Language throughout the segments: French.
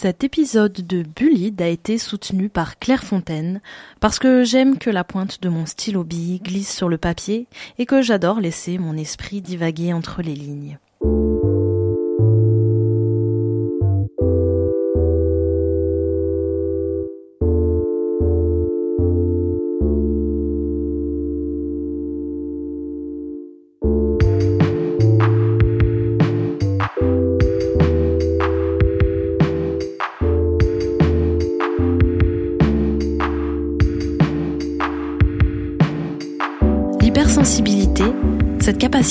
Cet épisode de Bullied a été soutenu par Claire Fontaine parce que j'aime que la pointe de mon stylo bille glisse sur le papier et que j'adore laisser mon esprit divaguer entre les lignes.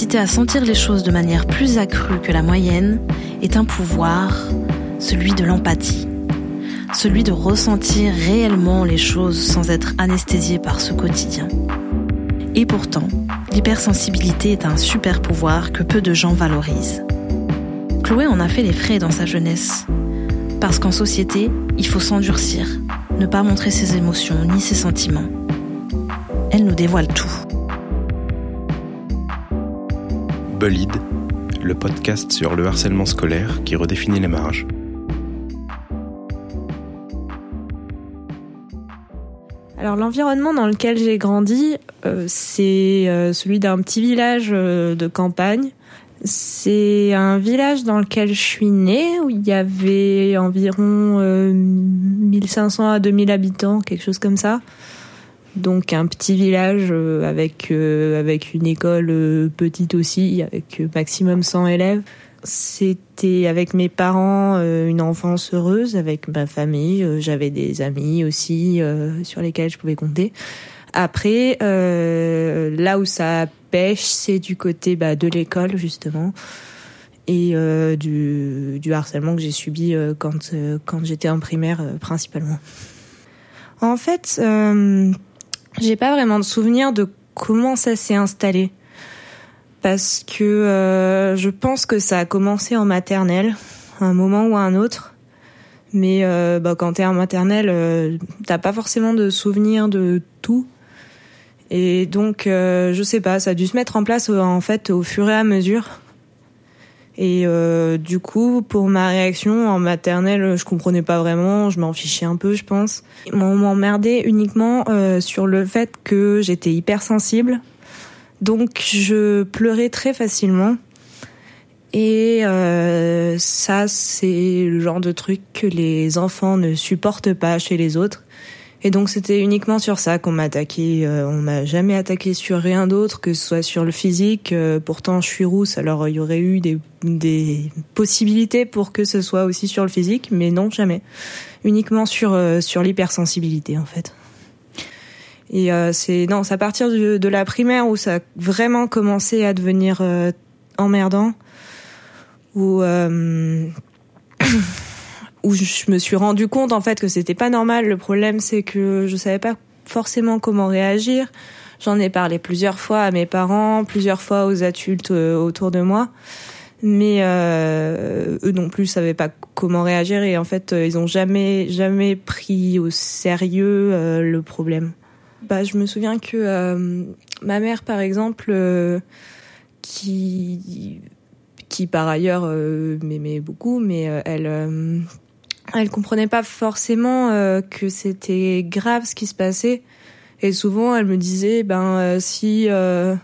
Capacité à sentir les choses de manière plus accrue que la moyenne, est un pouvoir, celui de l'empathie. Celui de ressentir réellement les choses sans être anesthésié par ce quotidien. Et pourtant, l'hypersensibilité est un super pouvoir que peu de gens valorisent. Chloé en a fait les frais dans sa jeunesse. Parce qu'en société, il faut s'endurcir, ne pas montrer ses émotions ni ses sentiments. Elle nous dévoile tout. Bullied, le podcast sur le harcèlement scolaire qui redéfinit les marges. Alors l'environnement dans lequel j'ai grandi, euh, c'est euh, celui d'un petit village euh, de campagne. C'est un village dans lequel je suis née, où il y avait environ 1500 à 2000 habitants, quelque chose comme ça. Donc un petit village avec avec une école petite aussi, avec maximum 100 élèves. C'était avec mes parents une enfance heureuse, avec ma famille. J'avais des amis aussi sur lesquels je pouvais compter. Après, euh, là où ça pêche, c'est du côté bah, de l'école justement et euh, du, harcèlement que j'ai subi euh, quand quand j'étais en primaire principalement. En fait, j'ai pas vraiment de souvenir de comment ça s'est installé parce que je pense que ça a commencé en maternelle, à un moment ou à un autre. Mais bah, quand t'es en maternelle, t'as pas forcément de souvenir de tout. Et donc, euh, je sais pas, ça a dû se mettre en place euh, en fait au fur et à mesure. Et euh, du coup, pour ma réaction en maternelle, je comprenais pas vraiment, je m'en fichais un peu, je pense. On m'emmerdait uniquement euh, sur le fait que j'étais hypersensible. Donc, je pleurais très facilement. Et euh, ça, c'est le genre de truc que les enfants ne supportent pas chez les autres. Et donc c'était uniquement sur ça qu'on m'a attaqué. Euh, on m'a jamais attaqué sur rien d'autre, que ce soit sur le physique. Euh, pourtant je suis rousse, alors il y aurait eu des, possibilités pour que ce soit aussi sur le physique, mais non jamais. Uniquement sur euh, sur l'hypersensibilité en fait. Et c'est non, c'est à partir de, la primaire où ça a vraiment commencé à devenir emmerdant. Où où je me suis rendu compte en fait que c'était pas normal. Le problème c'est que je savais pas forcément comment réagir. J'en ai parlé plusieurs fois à mes parents, plusieurs fois aux adultes euh, autour de moi, mais euh, eux non plus savaient pas comment réagir et en fait euh, ils ont jamais jamais pris au sérieux euh, le problème. Bah je me souviens que ma mère par exemple qui qui par ailleurs m'aimait beaucoup, mais elle elle comprenait pas forcément euh, que c'était grave ce qui se passait et souvent elle me disait ben euh, si euh,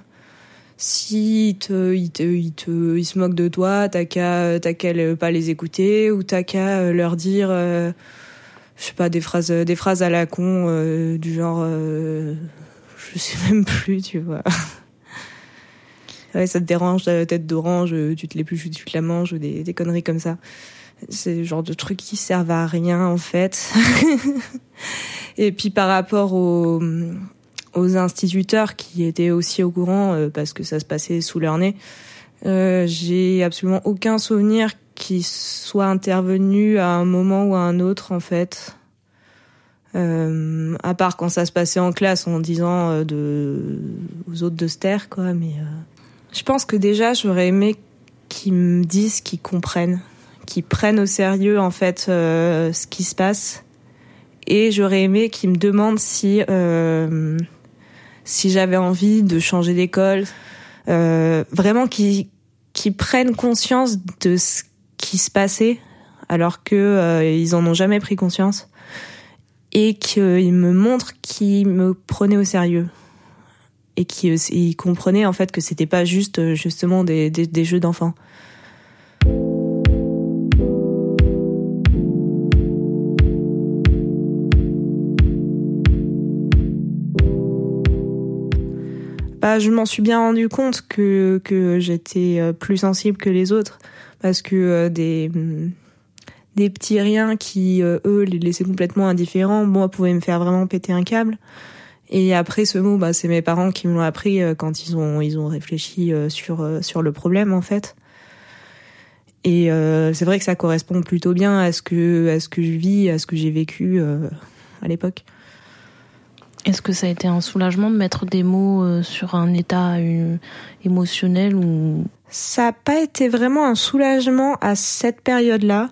si il te, il te, il te, il se moque de toi, t'as qu'à, t'as qu'à pas les écouter ou t'as qu'à leur dire, je sais pas, des phrases, des phrases à la con du genre, je sais même plus, tu vois. ouais, ça te dérange ta tête d'orange, tu te l'épluches, tu te la manges, ou des, des conneries comme ça. C'est le genre de trucs qui servent à rien en fait. et puis par rapport aux, aux instituteurs qui étaient aussi au courant euh, parce que ça se passait sous leur nez, euh, j'ai absolument aucun souvenir qui soit intervenu à un moment ou à un autre en fait. Euh, à part quand ça se passait en classe en disant aux autres de se taire quoi. Mais je pense que déjà j'aurais aimé qu'ils me disent qu'ils comprennent qui prennent au sérieux en fait euh, ce qui se passe. Et j'aurais aimé qu'ils me demandent si euh, si j'avais envie de changer d'école, euh, vraiment qu'ils qui prennent conscience de ce qui se passait alors que ils en ont jamais pris conscience et qu'ils me montrent qu'ils me prenaient au sérieux et qu'ils comprenaient en fait que c'était pas juste justement des, des, des jeux d'enfants. Bah, je m'en suis bien rendu compte que, j'étais euh, plus sensible que les autres parce que euh, des mm, des petits riens qui euh, eux les laissaient complètement indifférents, moi pouvaient me faire vraiment péter un câble. Et après ce mot, bah, c'est mes parents qui me l'ont appris quand ils ont réfléchi sur le problème en fait. Et c'est vrai que ça correspond plutôt bien à ce que je vis, à ce que j'ai vécu à l'époque. Est-ce que ça a été un soulagement de mettre des mots euh, sur un état euh, émotionnel ou? Ça n'a pas été vraiment un soulagement à cette période-là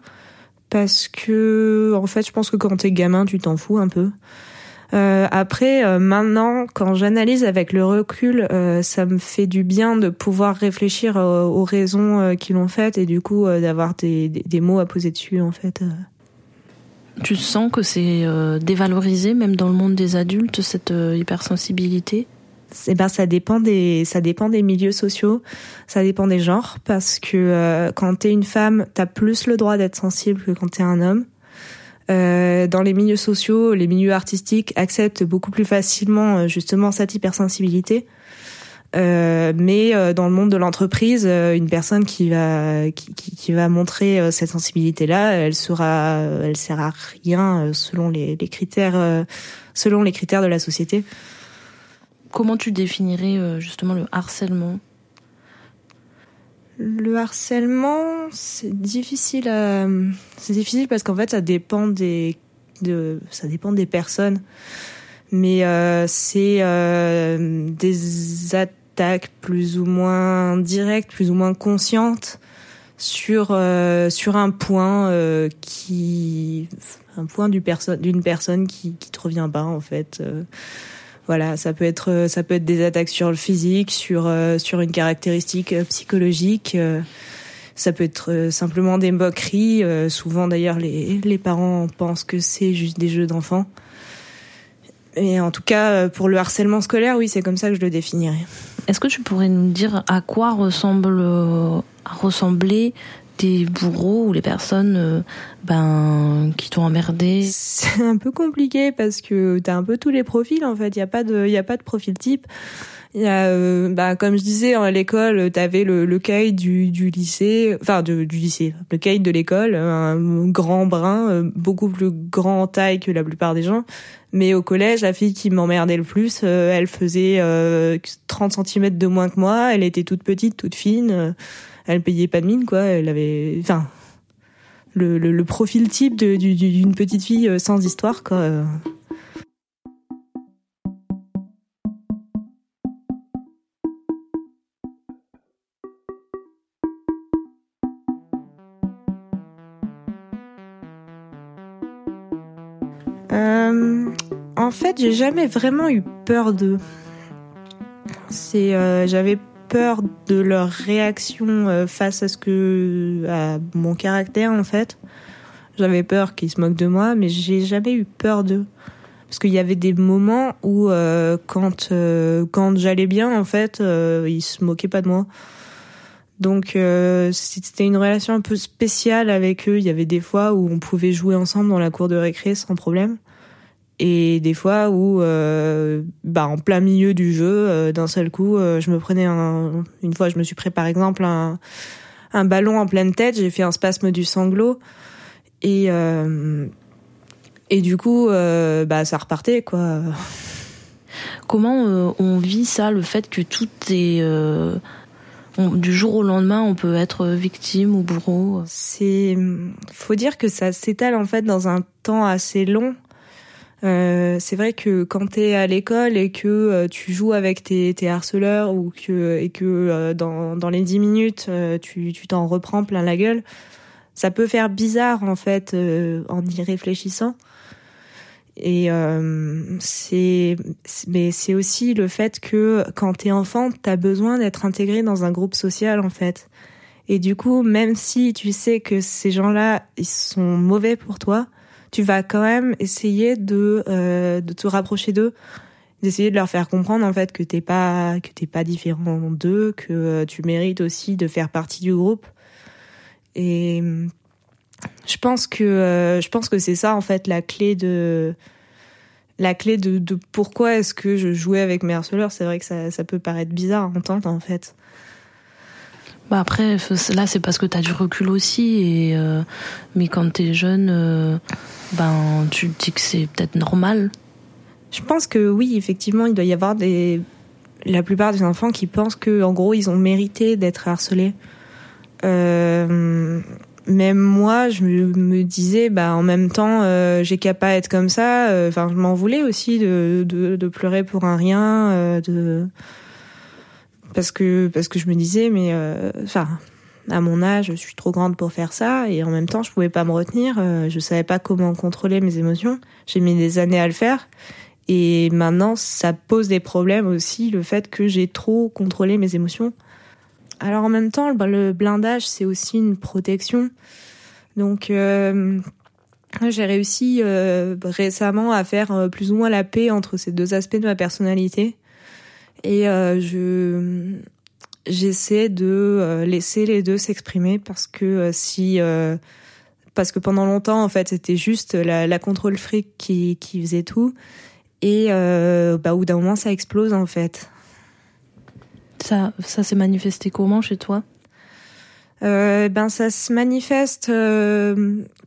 parce que en fait, je pense que quand t'es gamin, tu t'en fous un peu. Euh, après, euh, maintenant, quand j'analyse avec le recul, ça me fait du bien de pouvoir réfléchir aux raisons qui l'ont fait et du coup d'avoir des, des, mots à poser dessus en fait. Tu sens que c'est euh, dévalorisé même dans le monde des adultes cette euh, hypersensibilité? Eh ben ça dépend des ça dépend des milieux sociaux, ça dépend des genres parce que euh, quand t'es une femme, t'as plus le droit d'être sensible que quand t'es un homme. Euh, dans les milieux sociaux, les milieux artistiques acceptent beaucoup plus facilement justement cette hypersensibilité. Euh, mais euh, dans le monde de l'entreprise, euh, une personne qui va qui, qui va montrer cette sensibilité-là, elle sera, elle sert à rien selon les, les critères, selon les critères de la société. Comment tu définirais justement le harcèlement? Le harcèlement, c'est difficile à, c'est difficile parce qu'en fait, ça dépend des, de, ça dépend des personnes mais euh, c'est euh, des attaques plus ou moins directe, plus ou moins consciente sur euh, sur un point euh, qui un point d'une personne qui qui te revient pas en fait euh, voilà ça peut être ça peut être des attaques sur le physique sur sur une caractéristique psychologique ça peut être simplement des moqueries souvent d'ailleurs les les parents pensent que c'est juste des jeux d'enfants. Et en tout cas pour le harcèlement scolaire oui c'est comme ça que je le définirais est-ce que tu pourrais nous dire à quoi ressemble à ressembler tes bourreaux ou les personnes euh, ben qui t'ont emmerdé? C'est un peu compliqué parce que t'as un peu tous les profils en fait. Il y a pas de y a pas de profil type. Il y a, euh, bah, comme je disais, à l'école, t'avais le, le cahier du, du lycée, enfin du lycée, le cahier de l'école, un grand brun, euh, beaucoup plus grand taille que la plupart des gens. Mais au collège, la fille qui m'emmerdait le plus, euh, elle faisait 30 cm de moins que moi, elle était toute petite, toute fine, elle payait pas de mine, quoi. Elle avait, enfin, le, le, le profil type d'une petite fille sans histoire, quoi. En fait, j'ai jamais vraiment eu peur d'eux. C'est, euh, j'avais peur de leur réaction euh, face à ce que, à mon caractère en fait. J'avais peur qu'ils se moquent de moi, mais j'ai jamais eu peur d'eux. Parce qu'il y avait des moments où, euh, quand quand j'allais bien, en fait, ils se moquaient pas de moi. Donc c'était une relation un peu spéciale avec eux. Il y avait des fois où on pouvait jouer ensemble dans la cour de récré sans problème et des fois où euh, bah en plein milieu du jeu euh, d'un seul coup euh, je me prenais un une fois je me suis pris par exemple un un ballon en pleine tête j'ai fait un spasme du sanglot et et du coup bah ça repartait quoi comment on vit ça le fait que tout est du jour au lendemain, on peut être victime ou bourreau? C'est, faut dire que ça s'étale en fait dans un temps assez long. Euh, c'est vrai que quand t'es à l'école et que euh, tu joues avec tes, harceleurs ou que et que euh, dans, les dix minutes tu tu t'en reprends plein la gueule, ça peut faire bizarre en fait en y réfléchissant. Et c'est mais c'est aussi le fait que quand t'es enfant, t'as besoin d'être intégré dans un groupe social en fait. Et du coup, même si tu sais que ces gens-là, ils sont mauvais pour toi, tu vas quand même essayer de, euh, de te rapprocher d'eux, d'essayer de leur faire comprendre en fait que t'es pas que t'es pas différent d'eux, que euh, tu mérites aussi de faire partie du groupe. Et je pense que euh, je pense que c'est ça en fait la clé de la clé de, de pourquoi est-ce que je jouais avec mes harceleurs. C'est vrai que ça, ça peut paraître bizarre à entendre en fait. Bah après, là, c'est parce que tu as du recul aussi. Et, euh, mais quand tu es jeune, euh, ben, tu te dis que c'est peut-être normal. Je pense que oui, effectivement, il doit y avoir des. La plupart des enfants qui pensent que, en gros, ils ont mérité d'être harcelés. Euh, même moi, je me disais, bah, en même temps, j'ai qu'à pas être comme ça. Enfin, je m'en voulais aussi de, de, de, pleurer pour un rien, de parce que parce que je me disais mais euh, enfin à mon âge je suis trop grande pour faire ça et en même temps je pouvais pas me retenir euh, je savais pas comment contrôler mes émotions. J'ai mis des années à le faire et maintenant ça pose des problèmes aussi le fait que j'ai trop contrôlé mes émotions. Alors en même temps le blindage c'est aussi une protection. Donc euh, j'ai réussi récemment à faire plus ou moins la paix entre ces deux aspects de ma personnalité et euh, je j'essaie de euh, laisser les deux s'exprimer parce que euh, si parce que pendant longtemps en fait c'était juste la, la contrôle fric qui, qui faisait tout. Et bah au bout d'un moment ça explose en fait. Ça ça s'est manifesté comment chez toi? Euh, ben ça se manifeste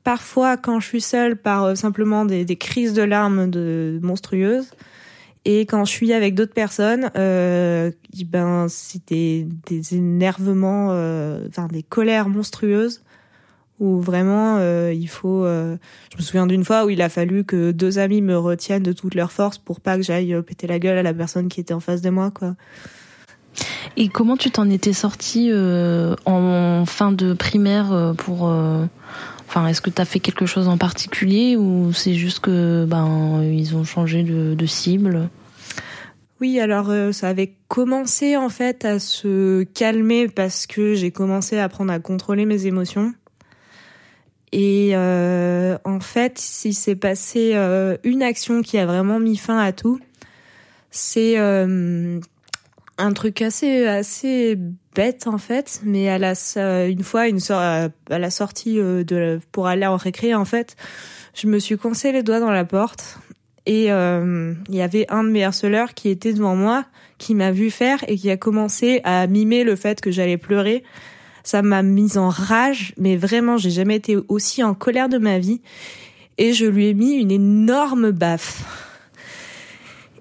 parfois quand je suis seule par simplement des, des crises de larmes de monstrueuses et quand je suis avec d'autres personnes, euh, ben c'est des, énervements, euh, enfin des colères monstrueuses où vraiment euh, il faut. Euh, je me souviens d'une fois où il a fallu que deux amis me retiennent de toute leur force pour pas que j'aille euh, péter la gueule à la personne qui était en face de moi, quoi. Et comment tu t'en étais sortie euh, en fin de primaire pour Enfin, est-ce que tu as fait quelque chose en particulier ou c'est juste que ben ils ont changé de, cible? Oui, alors euh, ça avait commencé en fait à se calmer parce que j'ai commencé à apprendre à contrôler mes émotions. Et euh, en fait, il s'est passé euh, une action qui a vraiment mis fin à tout. C'est un truc assez assez bête en fait, mais à la une fois une à la sortie de pour aller en récré en fait, je me suis coincé les doigts dans la porte et euh, il y avait un de mes harceleurs qui était devant moi, qui m'a vu faire et qui a commencé à mimer le fait que j'allais pleurer. Ça m'a mise en rage, mais vraiment, j'ai jamais été aussi en colère de ma vie. Et je lui ai mis une énorme baffe.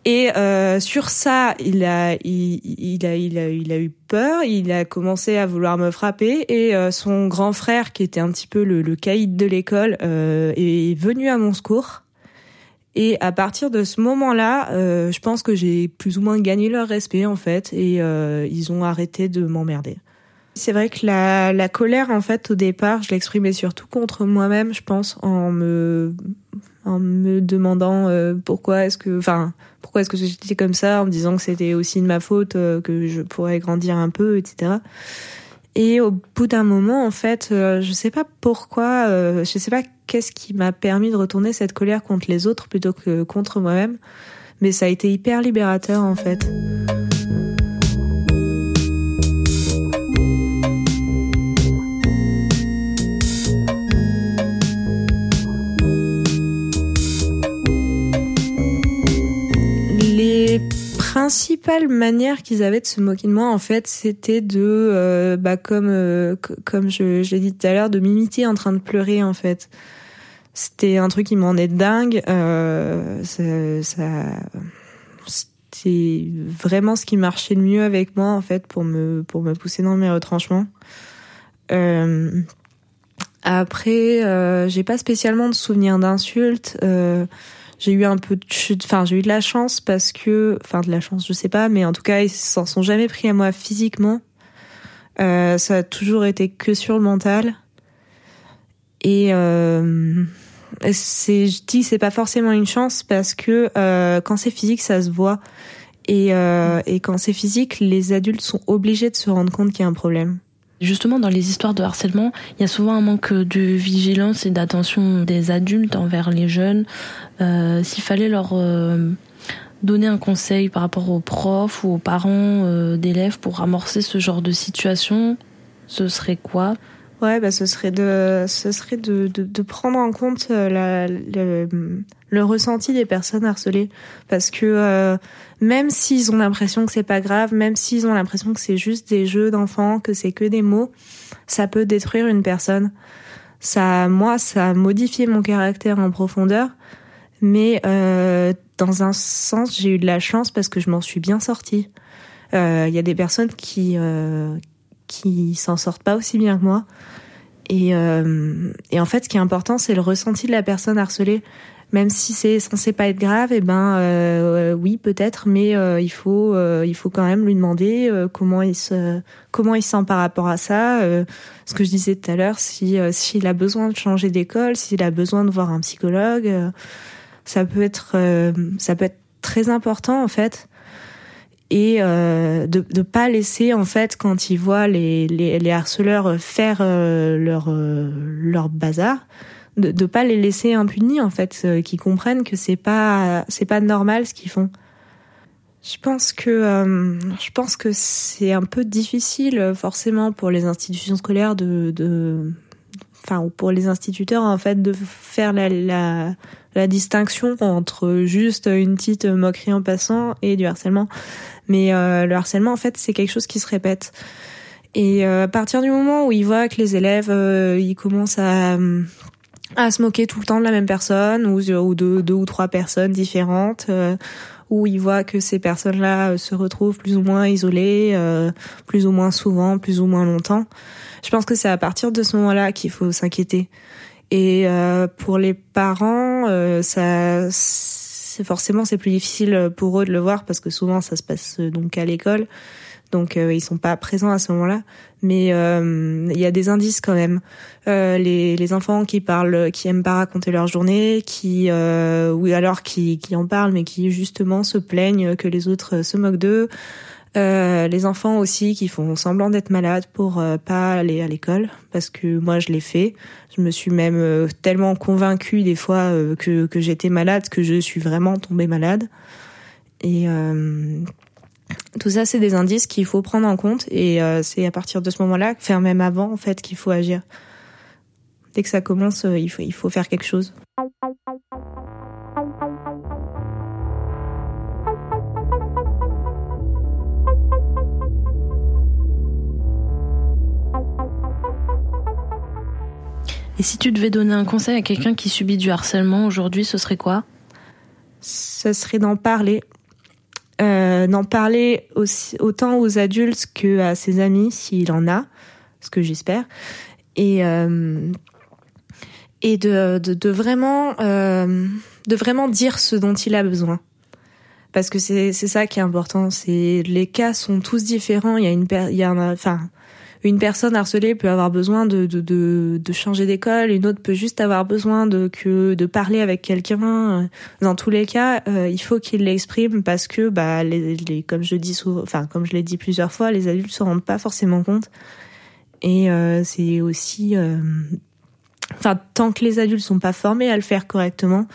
Et euh, sur ça, il a, il, a, il a, il a eu peur. Il a commencé à vouloir me frapper. Et euh, son grand frère, qui était un petit peu le, le caïd de l'école, euh, est venu à mon secours. Et à partir de ce moment-là, euh, je pense que j'ai plus ou moins gagné leur respect en fait, et euh, ils ont arrêté de m'emmerder. C'est vrai que la, la colère, en fait, au départ, je l'exprimais surtout contre moi-même, je pense, en me en me demandant euh, pourquoi est-ce que, enfin, pourquoi est-ce que j'étais comme ça, en me disant que c'était aussi de ma faute, euh, que je pourrais grandir un peu, etc. Et au bout d'un moment, en fait, euh, je sais pas pourquoi, euh, je sais pas qu'est-ce qui m'a permis de retourner cette colère contre les autres plutôt que contre moi-même, mais ça a été hyper libérateur en fait. Principale manière qu'ils avaient de se moquer de moi, en fait, c'était de, euh, bah, comme euh, comme je, l'ai dit tout à l'heure, de m'imiter en train de pleurer, en fait. C'était un truc qui m'en est dingue. Euh, ça, c'était vraiment ce qui marchait le mieux avec moi, en fait, pour me pour me pousser dans mes retranchements. Après, j'ai pas spécialement de souvenirs d'insultes. J'ai eu un peu de enfin j'ai eu de la chance parce que enfin de la chance je sais pas mais en tout cas ils s'en sont jamais pris à moi physiquement. Euh, ça a toujours été que sur le mental. Et euh, c'est je dis c'est pas forcément une chance parce que euh, quand c'est physique ça se voit. Et et quand c'est physique les adultes sont obligés de se rendre compte qu'il y a un problème Justement, dans les histoires de harcèlement, il y a souvent un manque de vigilance et d'attention des adultes envers les jeunes. Euh, S'il fallait leur euh, donner un conseil par rapport aux profs ou aux parents euh, d'élèves pour amorcer ce genre de situation, ce serait quoi? Ouais, bah, ce serait de, ce serait de, de, prendre en compte euh, le, ressenti des personnes harcelées, parce que euh, même s'ils ont l'impression que c'est pas grave, même s'ils ont l'impression que c'est juste des jeux d'enfants, que c'est que des mots, ça peut détruire une personne. Ça, moi, ça a modifié mon caractère en profondeur, mais euh, dans un sens, j'ai eu de la chance parce que je m'en suis bien sortie. Il y a des personnes qui euh, qui s'en sortent pas aussi bien que moi. Et, euh, et en fait, ce qui est important, c'est le ressenti de la personne harcelée. Même si c'est censé pas être grave, et eh ben euh, oui peut-être, mais euh, il faut euh, il faut quand même lui demander euh, comment il se comment il sent par rapport à ça. ce que je disais tout à l'heure, si s'il a besoin de changer d'école, s'il a besoin de voir un psychologue, ça peut être ça peut être très important en fait et euh, de ne pas laisser en fait quand ils voient les, les, harceleurs faire euh, leur euh, leur bazar de ne pas les laisser impunis en fait qu'ils comprennent que c'est pas c'est pas normal ce qu'ils font. Je pense que je pense que c'est un peu difficile forcément pour les institutions scolaires de, de enfin ou pour les instituteurs en fait de faire la la distinction entre juste une petite moquerie en passant et du harcèlement mais euh, le harcèlement, en fait, c'est quelque chose qui se répète. Et euh, à partir du moment où il voit que les élèves, euh, ils commencent à à se moquer tout le temps de la même personne ou, ou de deux ou trois personnes différentes, euh, où il voit que ces personnes-là se retrouvent plus ou moins isolées, euh, plus ou moins souvent, plus ou moins longtemps. Je pense que c'est à partir de ce moment-là qu'il faut s'inquiéter. Et euh, pour les parents, ça forcément c'est plus difficile pour eux de le voir parce que souvent ça se passe euh, donc à l'école. Donc euh, ils sont pas présents à ce moment-là, mais euh, il y a des indices quand même. Euh, les, les enfants qui parlent, qui aiment pas raconter leur journée, qui euh, ou alors qui, qui en parlent mais qui justement se plaignent que les autres se moquent d'eux. Euh, les enfants aussi qui font semblant d'être malades pour euh, pas aller à l'école parce que moi je l'ai fait. Je me suis même euh, tellement convaincue des fois que, j'étais malade que je suis vraiment tombée malade. Et tout ça c'est des indices qu'il faut prendre en compte et c'est à partir de ce moment-là, faire même avant en fait qu'il faut agir. Dès que ça commence, il faut faire quelque chose. Et si tu devais donner un conseil à quelqu'un qui subit du harcèlement aujourd'hui, ce serait quoi? Ce serait d'en parler. Euh, d'en parler aussi, autant aux adultes que à ses amis, s'il en a, ce que j'espère. Et, euh, et de, de, de vraiment, euh, de vraiment dire ce dont il a besoin. Parce que c'est c'est ça qui est important. C'est les cas sont tous différents. Il y a une il y a un, enfin une personne harcelée peut avoir besoin de, de, changer d'école, une autre peut juste avoir besoin de, que, de parler avec quelqu'un. Dans tous les cas, euh, il faut qu'il l'exprime parce que, bah, les, les, comme je dis enfin, comme je l'ai dit plusieurs fois, les adultes se rendent pas forcément compte. Et euh, c'est aussi, euh, enfin, tant que les adultes sont pas formés à le faire correctement,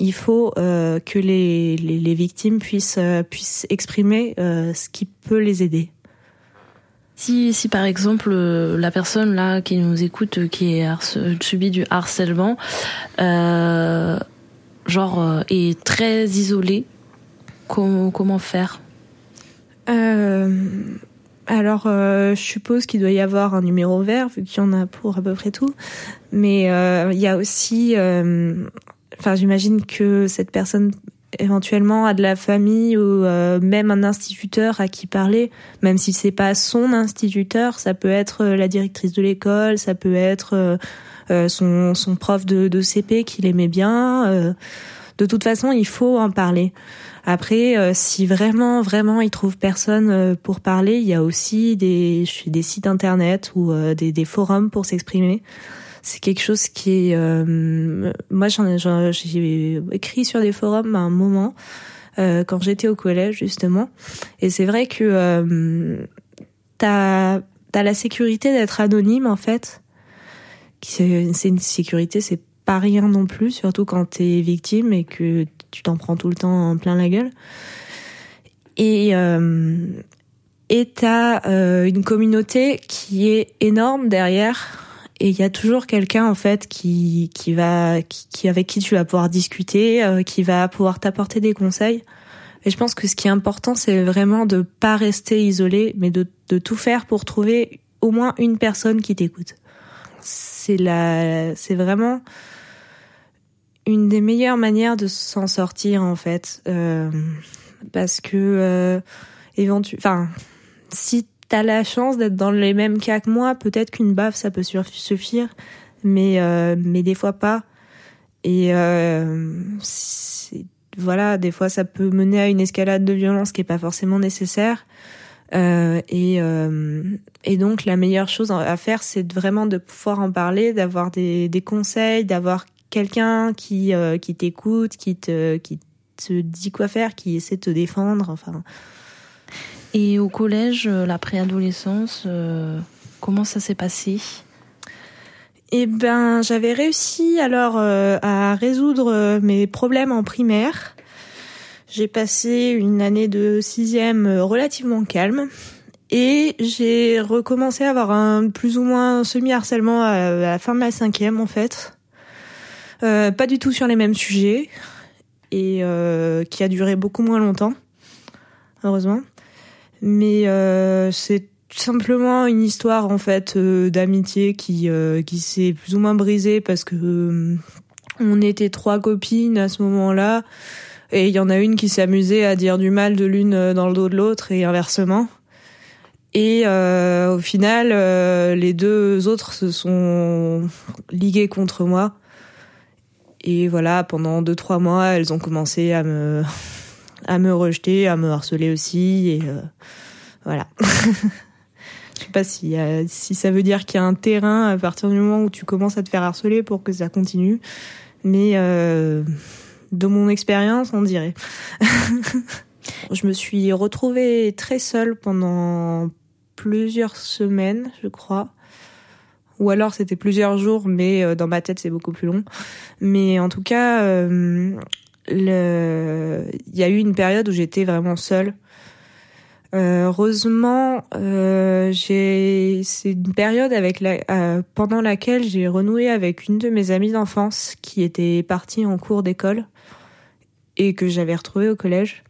il faut que les, les, les, victimes puissent, puissent exprimer ce qui peut les aider. Si, si par exemple euh, la personne là qui nous écoute, euh, qui est subit du harcèlement, euh, genre euh, est très isolée, comment, faire? Euh, Alors je suppose qu'il doit y avoir un numéro vert vu qu'il y en a pour à peu près tout, mais il y a aussi, enfin j'imagine que cette personne éventuellement à de la famille ou euh, même un instituteur à qui parler, même si c'est pas son instituteur, ça peut être euh, la directrice de l'école, ça peut être euh, son, son prof de, de CP qu'il aimait bien. De toute façon, il faut en parler. Après, si vraiment, vraiment, il trouve personne pour parler, il y a aussi des, des sites internet ou des, des forums pour s'exprimer c'est quelque chose qui est euh, moi j'en j'ai écrit sur des forums à un moment euh, quand j'étais au collège justement et c'est vrai que euh, t'as t'as la sécurité d'être anonyme en fait. C'est une sécurité, c'est pas rien non plus, surtout quand t'es victime et que tu t'en prends tout le temps en plein la gueule. Et euh, et t'as euh, une communauté qui est énorme derrière. Et il y a toujours quelqu'un en fait qui qui va qui, avec qui tu vas pouvoir discuter, euh, qui va pouvoir t'apporter des conseils. Et je pense que ce qui est important, c'est vraiment de pas rester isolé, mais de, de tout faire pour trouver au moins une personne qui t'écoute. C'est la, c'est vraiment une des meilleures manières de s'en sortir en fait, euh, parce que euh, enfin, si t'as la chance d'être dans les mêmes cas que moi, peut-être qu'une baffe ça peut suffire, mais euh, mais des fois pas. Et euh, voilà, des fois ça peut mener à une escalade de violence qui est pas forcément nécessaire. Euh, et, euh, et donc la meilleure chose à faire, c'est vraiment de pouvoir en parler, d'avoir des, des conseils, d'avoir quelqu'un qui euh, qui t'écoute, qui te qui te dit quoi faire, qui essaie de te défendre. Enfin. Et au collège, euh, la préadolescence, comment ça s'est passé? Eh ben, j'avais réussi alors euh, à résoudre euh, mes problèmes en primaire. J'ai passé une année de sixième euh, relativement calme et j'ai recommencé à avoir un plus ou moins semi-harcèlement à, la fin de la cinquième en fait. pas du tout sur les mêmes sujets et qui a duré beaucoup moins longtemps, heureusement. Mais c'est simplement une histoire en fait euh, d'amitié qui euh, qui s'est plus ou moins brisée parce que euh, on était trois copines à ce moment-là et il y en a une qui amusée à dire du mal de l'une dans le dos de l'autre et inversement. Et au final, les deux autres se sont liguées contre moi. Et voilà, pendant deux trois mois, elles ont commencé à me à me rejeter, à me harceler aussi. Et voilà. Je sais pas si, euh, si ça veut dire qu'il y a un terrain à partir du moment où tu commences à te faire harceler pour que ça continue. Mais euh, de mon expérience, on dirait. je me suis retrouvée très seule pendant plusieurs semaines, je crois. Ou alors c'était plusieurs jours, mais euh, dans ma tête c'est beaucoup plus long. Mais en tout cas, euh, il y a eu une période où j'étais vraiment seule. Euh, heureusement, euh, j'ai c'est une période euh, pendant laquelle j'ai renoué avec une de mes amies d'enfance qui était partie en cours d'école et que j'avais retrouvée au collège.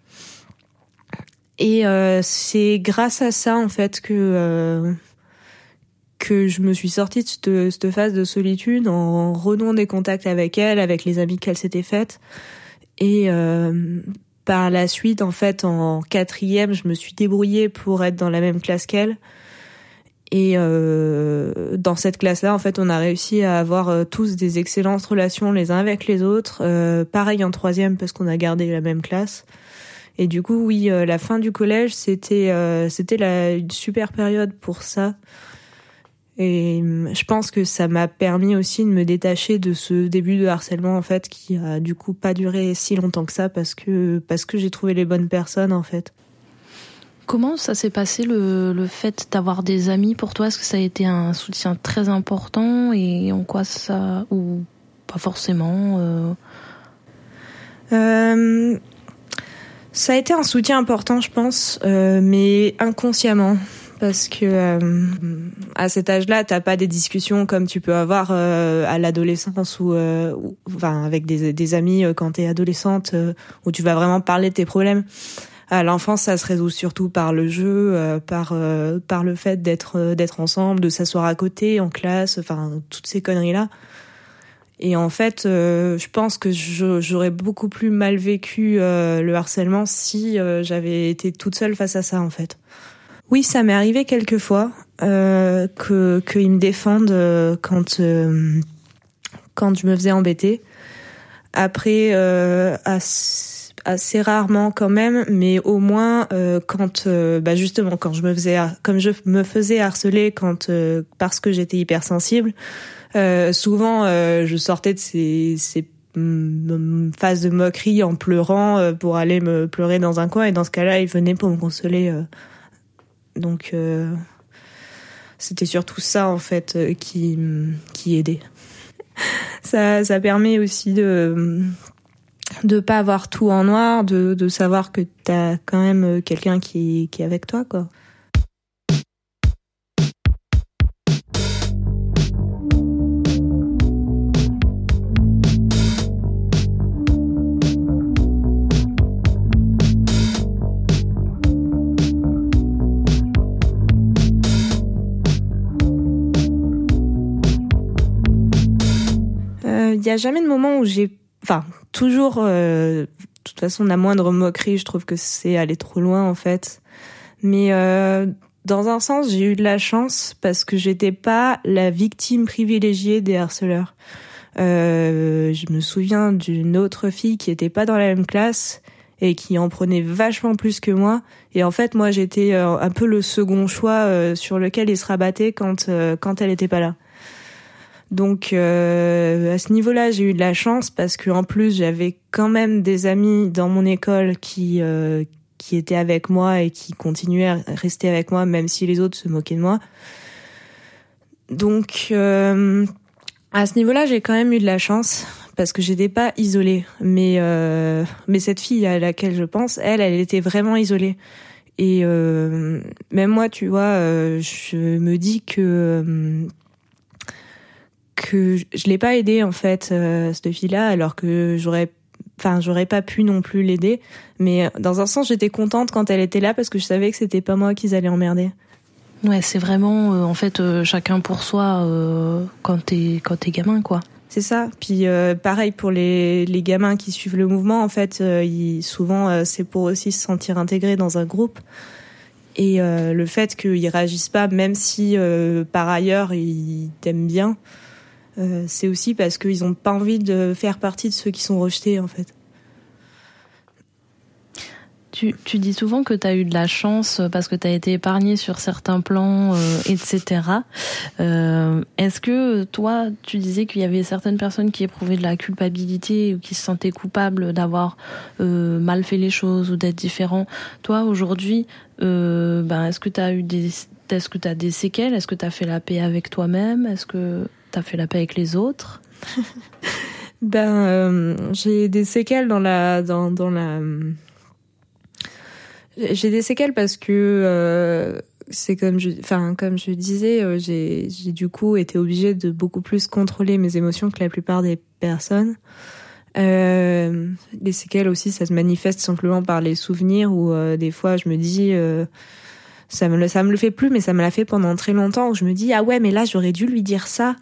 Et c'est grâce à ça en fait que que je me suis sortie de cette, cette phase de solitude en renouant des contacts avec elle, avec les amis qu'elle s'était faites. Et par la suite, en fait, en quatrième, je me suis débrouillée pour être dans la même classe qu'elle. Et euh, dans cette classe-là, en fait, on a réussi à avoir euh, tous des excellentes relations les uns avec les autres. Euh, pareil en troisième parce qu'on a gardé la même classe. Et du coup, oui, euh, la fin du collège, c'était c'était la une super période pour ça. Et hum, je pense que ça m'a permis aussi de me détacher de ce début de harcèlement en fait qui a du coup pas duré si longtemps que ça parce que parce que j'ai trouvé les bonnes personnes en fait. Comment ça s'est passé le, le fait d'avoir des amis pour toi? Est-ce que ça a été un soutien très important? Et en quoi ça ou pas forcément euh... Euh, ça a été un soutien important, je pense, euh, mais inconsciemment parce que euh, à cet âge-là, t'as pas des discussions comme tu peux avoir euh, à l'adolescence ou, euh, enfin avec des, amis quand t'es adolescente où tu vas vraiment parler de tes problèmes. À l'enfance, ça se résout surtout par le jeu, par par le fait d'être d'être ensemble, de s'asseoir à côté en classe, enfin toutes ces conneries là. Et en fait, je pense que j'aurais beaucoup plus mal vécu le harcèlement si j'avais été toute seule face à ça en fait. Oui, ça m'est arrivé quelques fois euh, que qu'ils me défendent euh, quand euh, quand je me faisais embêter. Après, euh, assez, assez, rarement quand même, mais au moins euh, quand bah justement quand je me faisais comme je me faisais harceler quand parce que j'étais hypersensible. souvent, je sortais de ces, ces phases de moquerie en pleurant pour aller me pleurer dans un coin et dans ce cas-là, ils venaient pour me consoler donc euh, c'était surtout ça en fait qui qui aidait. Ça ça permet aussi de de pas avoir tout en noir, de, de savoir que t'as quand même quelqu'un qui, qui est avec toi, quoi. Il n'y a jamais de moment où j'ai enfin toujours euh, de toute façon la moindre moquerie je trouve que c'est aller trop loin en fait. Mais euh, dans un sens j'ai eu de la chance parce que j'étais pas la victime privilégiée des harceleurs. Euh, je me souviens d'une autre fille qui était pas dans la même classe et qui en prenait vachement plus que moi. Et en fait moi j'étais euh, un peu le second choix euh, sur lequel il se rabattait quand quand elle était pas là donc euh, à ce niveau-là, j'ai eu de la chance parce que en plus j'avais quand même des amis dans mon école qui euh, qui étaient avec moi et qui continuaient à rester avec moi même si les autres se moquaient de moi. Donc euh, à ce niveau-là, j'ai quand même eu de la chance parce que j'étais pas isolée. Mais euh, mais cette fille à laquelle je pense, elle, elle était vraiment isolée. Et euh, même moi, tu vois, euh, je me dis que que je l'ai pas aidé en fait euh, cette fille-là alors que j'aurais enfin j'aurais pas pu non plus l'aider mais dans un sens j'étais contente quand elle était là parce que je savais que c'était pas moi qu'ils allaient emmerder. Ouais, c'est vraiment euh, en fait euh, chacun pour soi euh, quand t'es quand t'es gamin quoi. C'est ça. Puis euh, pareil pour les, les gamins qui suivent le mouvement, en fait, ils, souvent c'est pour aussi se sentir intégrés dans un groupe. Et le fait qu'ils réagissent pas, même si par ailleurs ils t'aiment bien, euh, c'est aussi parce qu'ils n'ont pas envie de faire partie de ceux qui sont rejetés en fait. Tu, tu dis souvent que tu as eu de la chance parce que tu as été épargné sur certains plans, euh, etc. Euh, Est-ce que toi, tu disais qu'il y avait certaines personnes qui éprouvaient de la culpabilité ou qui se sentaient coupables d'avoir mal fait les choses ou d'être différents Toi, aujourd'hui, ben, est-ce que tu as eu des... Est-ce que tu des séquelles? Est-ce que tu as fait la paix avec toi-même? Est-ce que T'as fait la paix avec les autres Ben, euh, j'ai des séquelles dans la dans dans la. J'ai des séquelles parce que euh, c'est comme je, enfin comme je disais, euh, j'ai j'ai du coup été obligée de beaucoup plus contrôler mes émotions que la plupart des personnes. Les séquelles aussi, ça se manifeste simplement par les souvenirs où des fois je me dis ça me ça me le fait plus mais ça me l'a fait pendant très longtemps où je me dis ah ouais mais là j'aurais dû lui dire ça.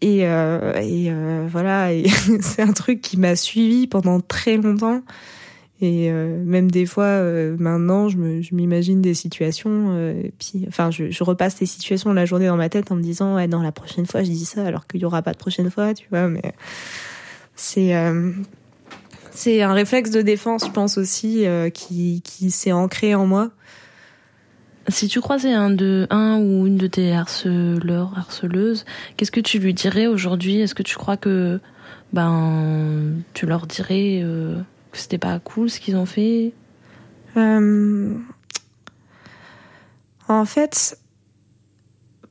Et, euh, et euh, voilà c'est un truc qui m'a suivi pendant très longtemps. Et euh, même des fois euh, maintenant je me je m'imagine des situations euh, et puis enfin je, je repasse des situations la journée dans ma tête en me disant ouais non la prochaine fois je dis ça alors qu'il y aura pas de prochaine fois tu vois mais c'est euh, c'est un réflexe de défense je pense aussi qui qui s'est ancré en moi si tu croisais un de un ou une de tes harceleurs, harceleuses, qu'est-ce que tu lui dirais aujourd'hui? Est-ce que tu crois que ben tu leur dirais euh, que c'était pas cool ce qu'ils ont fait? Euh... En fait,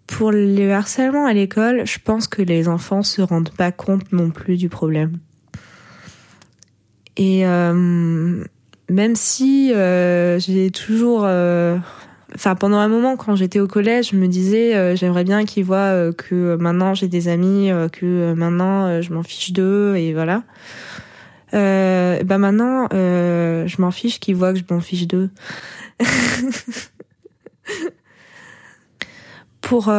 pour le harcèlement à l'école, je pense que les enfants se rendent pas compte non plus du problème. Et euh, même si euh, j'ai toujours euh, enfin pendant un moment quand j'étais au collège, je me disais euh, j'aimerais bien qu'ils voient euh, que maintenant j'ai des amis, euh, que maintenant je m'en fiche d'eux et voilà. Euh, bah maintenant je m'en fiche qu'ils voient que je m'en fiche d'eux. pour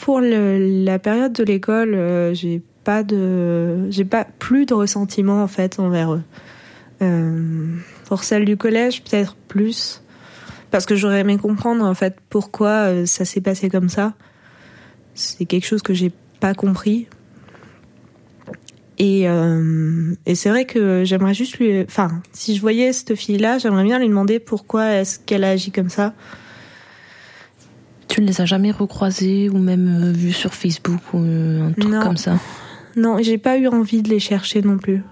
pour la période de l'école, j'ai pas de j'ai pas plus de ressentiment en fait envers eux. pour celle du collège, peut-être plus parce que j'aurais aimé comprendre en fait pourquoi euh, ça s'est passé comme ça. C'est quelque chose que j'ai pas compris. Et, euh, et c'est vrai que j'aimerais juste lui, enfin, si je voyais cette fille-là, j'aimerais bien lui demander pourquoi est-ce qu'elle a agi comme ça. Tu ne les as jamais recroisés ou même euh, vus sur Facebook ou un truc non. comme ça? Non, j'ai pas eu envie de les chercher non plus.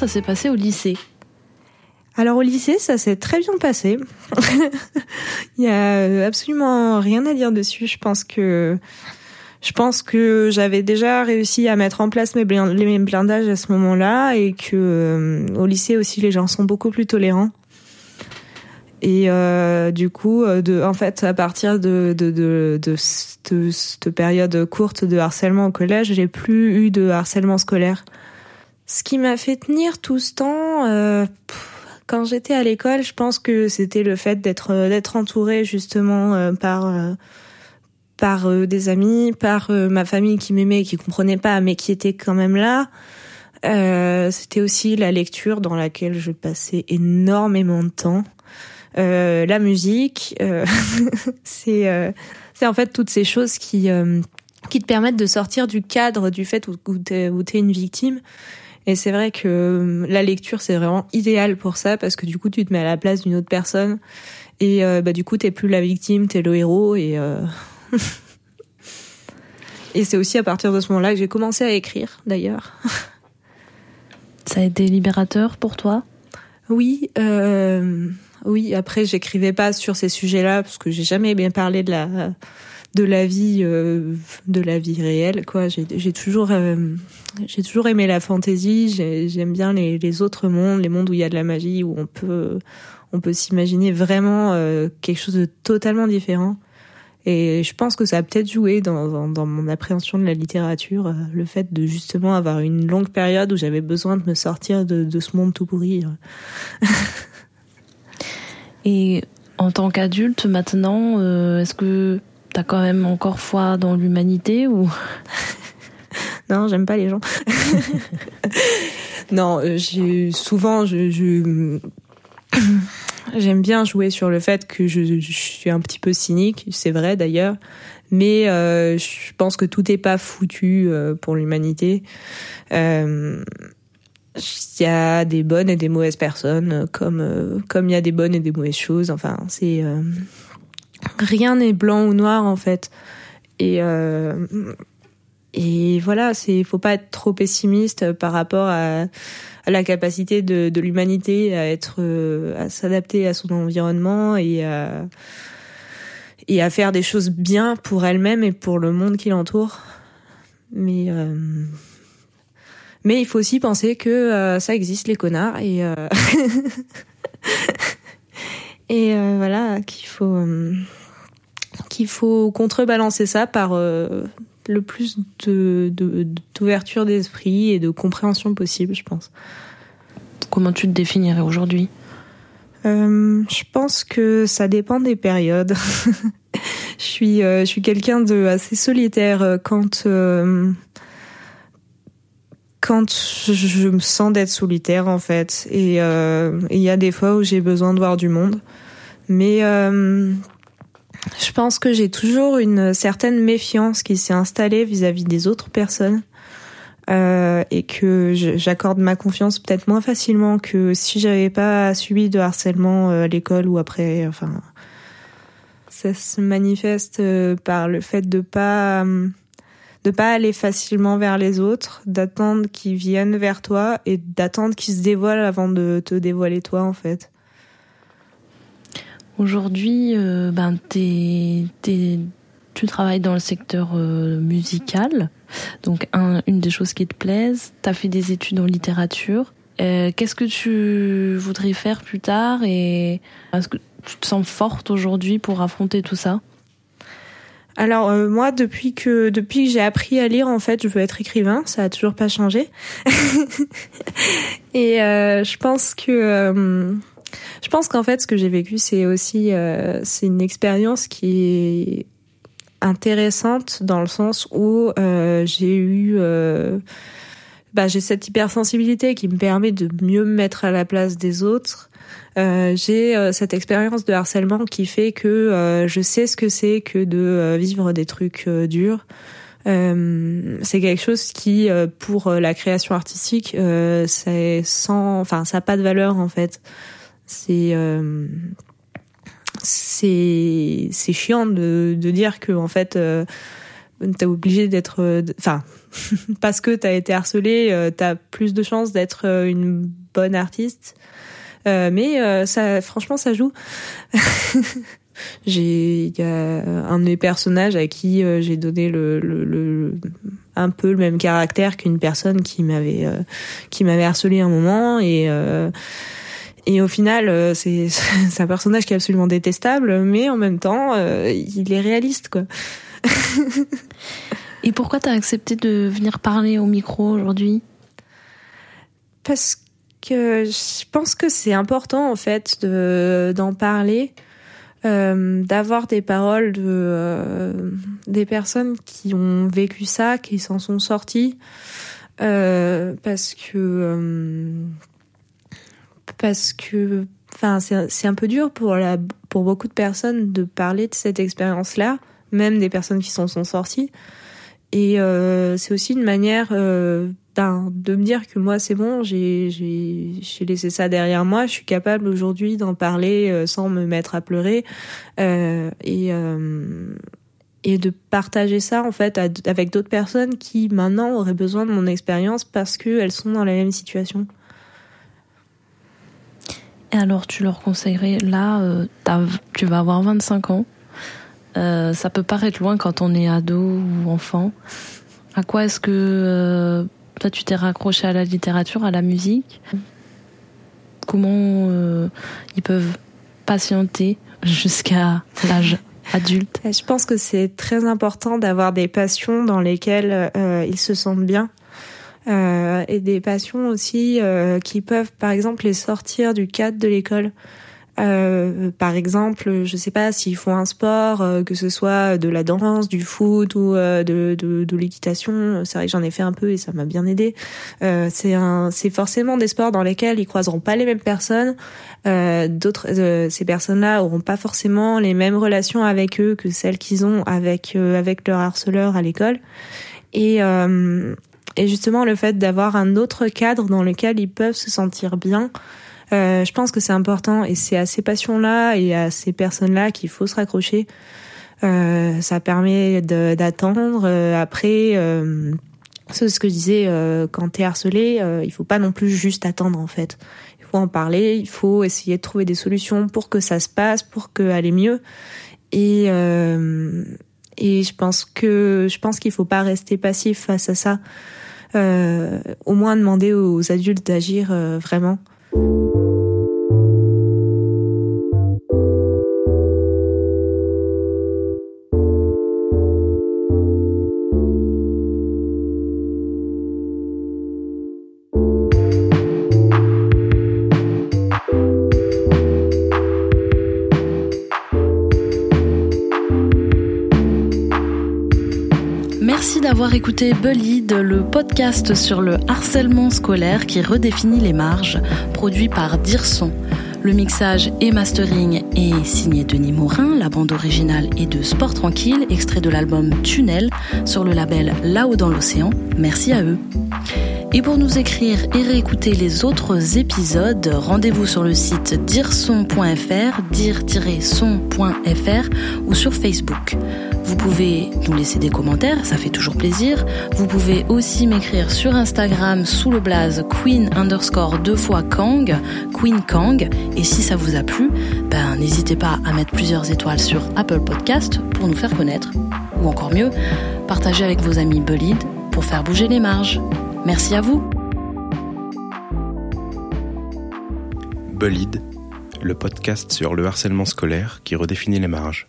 Ça s'est passé au lycée alors au lycée, ça s'est très bien passé. Il y a absolument rien à dire dessus. Je pense que je pense que j'avais déjà réussi à mettre en place mes, blindages à ce moment-là et que euh, au lycée aussi les gens sont beaucoup plus tolérants. Et euh, du coup, euh, de, en fait, à partir de, de, de, de, cette période courte de harcèlement au collège, j'ai plus eu de harcèlement scolaire. Ce qui m'a fait tenir tout ce temps, euh, quand j'étais à l'école, je pense que c'était le fait d'être d'être entourée justement par par euh, des amis, par euh, ma famille qui m'aimait qui comprenait pas, mais qui était quand même là. Euh, c'était aussi la lecture dans laquelle je passais énormément de temps. la musique, c'est c'est en fait toutes ces choses qui qui te permettent de sortir du cadre du fait où, où t'es es une victime. Et c'est vrai que la lecture c'est vraiment idéal pour ça parce que du coup tu te mets à la place d'une autre personne et bah du coup t'es plus la victime, t'es le héros et Et c'est aussi à partir de ce moment-là que j'ai commencé à écrire, d'ailleurs. Ça a été libérateur pour toi? Oui, euh, oui. Après, j'écrivais pas sur ces sujets-là parce que j'ai jamais bien parlé de la de la vie euh, de la vie réelle. Quoi, j'ai toujours euh, j'ai toujours aimé la fantaisie. J'aime bien les, les autres mondes, les mondes où il y a de la magie, où on peut on peut s'imaginer vraiment euh, quelque chose de totalement différent. Et je pense que ça a peut-être joué dans, dans, mon appréhension de la littérature, euh, le fait de justement avoir une longue période où j'avais besoin de me sortir de, de ce monde tout pourri. Et en tant qu'adulte, maintenant, euh, est-ce que t'as quand même encore foi dans l'humanité ou Non, j'aime pas les gens. non, euh, j'ai souvent je, je J'aime bien jouer sur le fait que je, je suis un petit peu cynique, c'est vrai d'ailleurs, mais euh, je pense que tout n'est pas foutu euh, pour l'humanité. Euh, il y a des bonnes et des mauvaises personnes, comme comme il y a des bonnes et des mauvaises choses. Enfin, c'est rien n'est blanc ou noir en fait. Et et voilà, c'est faut pas être trop pessimiste par rapport à la capacité de, de l'humanité à être, euh, à s'adapter à son environnement et à, et à faire des choses bien pour elle-même et pour le monde qui l'entoure. Mais euh, mais il faut aussi penser que euh, ça existe les connards et et voilà qu'il faut qu'il faut contrebalancer ça par le plus de, d'ouverture d'esprit et de compréhension possible, je pense. Comment tu te définirais aujourd'hui? Euh, Je pense que ça dépend des périodes. je suis, euh, je suis quelqu'un de assez solitaire euh, quand quand je me sens d'être solitaire en fait. Et il y a des fois où j'ai besoin de voir du monde, mais je pense que j'ai toujours une certaine méfiance qui s'est installée vis-à-vis des autres personnes euh, et que j'accorde ma confiance peut-être moins facilement que si j'avais pas subi de harcèlement euh, à l'école ou après. Enfin, ça se manifeste euh, par le fait de pas de pas aller facilement vers les autres, d'attendre qu'ils viennent vers toi et d'attendre qu'ils se dévoilent avant de te dévoiler toi en fait. Aujourd'hui, euh, ben, tu travailles dans le secteur euh, musical, donc une des choses qui te plaisent. Tu as fait des études en littérature. Euh, qu'est-ce que tu voudrais faire plus tard et est-ce que tu te sens forte aujourd'hui pour affronter tout ça? Alors moi depuis que depuis que j'ai appris à lire en fait je veux être écrivain ça a toujours pas changé et je pense que je pense qu'en fait, ce que j'ai vécu, c'est aussi euh, c'est une expérience qui est intéressante dans le sens où euh, j'ai eu euh, bah, j'ai cette hypersensibilité qui me permet de mieux me mettre à la place des autres. Euh, j'ai euh, cette expérience de harcèlement qui fait que euh, je sais ce que c'est que de vivre des trucs durs. c'est quelque chose qui, pour la création artistique, c'est sans, enfin, ça n'a pas de valeur en fait c'est euh, c'est c'est chiant de, de dire que en fait euh, t'es obligé d'être, enfin, parce que t'as été harcelé, t'as plus de chances d'être une bonne artiste. mais ça, franchement, ça joue. j'ai il y a un de mes personnages à qui j'ai donné le, le, le, un peu le même caractère qu'une personne qui m'avait qui m'avait harcelé un moment et et au final, euh, c'est un personnage qui est absolument détestable, mais en même temps, euh, il est réaliste, quoi. Et pourquoi t'as accepté de venir parler au micro aujourd'hui? Parce que je pense que c'est important, en fait, de d'en parler, euh, d'avoir des paroles de euh, des personnes qui ont vécu ça, qui s'en sont sorties, euh, parce que parce que enfin c'est un peu dur pour la pour beaucoup de personnes de parler de cette expérience là même des personnes qui s'en sont sorties et euh, c'est aussi une manière ben, de me dire que moi c'est bon j'ai j'ai laissé ça derrière moi je suis capable aujourd'hui d'en parler euh, sans me mettre à pleurer et et de partager ça en fait avec d'autres personnes qui maintenant auraient besoin de mon expérience parce qu'elles sont dans la même situation. Et alors, tu leur conseillerais, là, euh, tu vas avoir 25 ans. Euh, ça peut paraître loin quand on est ado ou enfant. À quoi est-ce que euh, toi, tu t'es raccroché à la littérature, à la musique? Comment ils peuvent patienter jusqu'à l'âge adulte? Je pense que c'est très important d'avoir des passions dans lesquelles ils se sentent bien euh, et des passions aussi euh, qui peuvent par exemple les sortir du cadre de l'école. Euh, par exemple, je sais pas s'ils font un sport, euh, que ce soit de la danse, du foot ou euh, de, de, de l'équitation. C'est vrai que j'en ai fait un peu et ça m'a bien aidé. c'est c'est forcément des sports dans lesquels ils croiseront pas les mêmes personnes. D'autres, ces personnes-là auront pas forcément les mêmes relations avec eux que celles qu'ils ont avec avec leur harceleur à l'école. Et et justement, le fait d'avoir un autre cadre dans lequel ils peuvent se sentir bien, euh, je pense que c'est important. Et c'est à ces passions-là et à ces personnes-là qu'il faut se raccrocher. Euh, ça permet d'attendre. Euh, après, euh, c'est ce que je disais, euh, quand t'es harcelé, euh, il faut pas non plus juste attendre en fait. Il faut en parler, il faut essayer de trouver des solutions pour que ça se passe, pour que aller mieux. Et et je pense que je pense qu'il faut pas rester passif face à ça. Euh, au moins demander aux adultes d'agir euh, vraiment. D'avoir écouté Bullied, le podcast sur le harcèlement scolaire qui redéfinit les marges, produit par Dirson. Le mixage et mastering est signé Denis Morin, la bande originale est de Sport Tranquille, extrait de l'album Tunnel sur le label Là-haut dans l'océan. Merci à eux. Et pour nous écrire et réécouter les autres épisodes, rendez-vous sur le site dirson.fr, dire-son.fr ou sur Facebook. Vous pouvez nous laisser des commentaires, ça fait toujours plaisir. Vous pouvez aussi m'écrire sur Instagram sous le blaze queen underscore deux fois Kang, Queen Kang. Et si ça vous a plu, ben, n'hésitez pas à mettre plusieurs étoiles sur Apple Podcast pour nous faire connaître. Ou encore mieux, partagez avec vos amis Bullied pour faire bouger les marges. Merci à vous. Bullied, le podcast sur le harcèlement scolaire qui redéfinit les marges.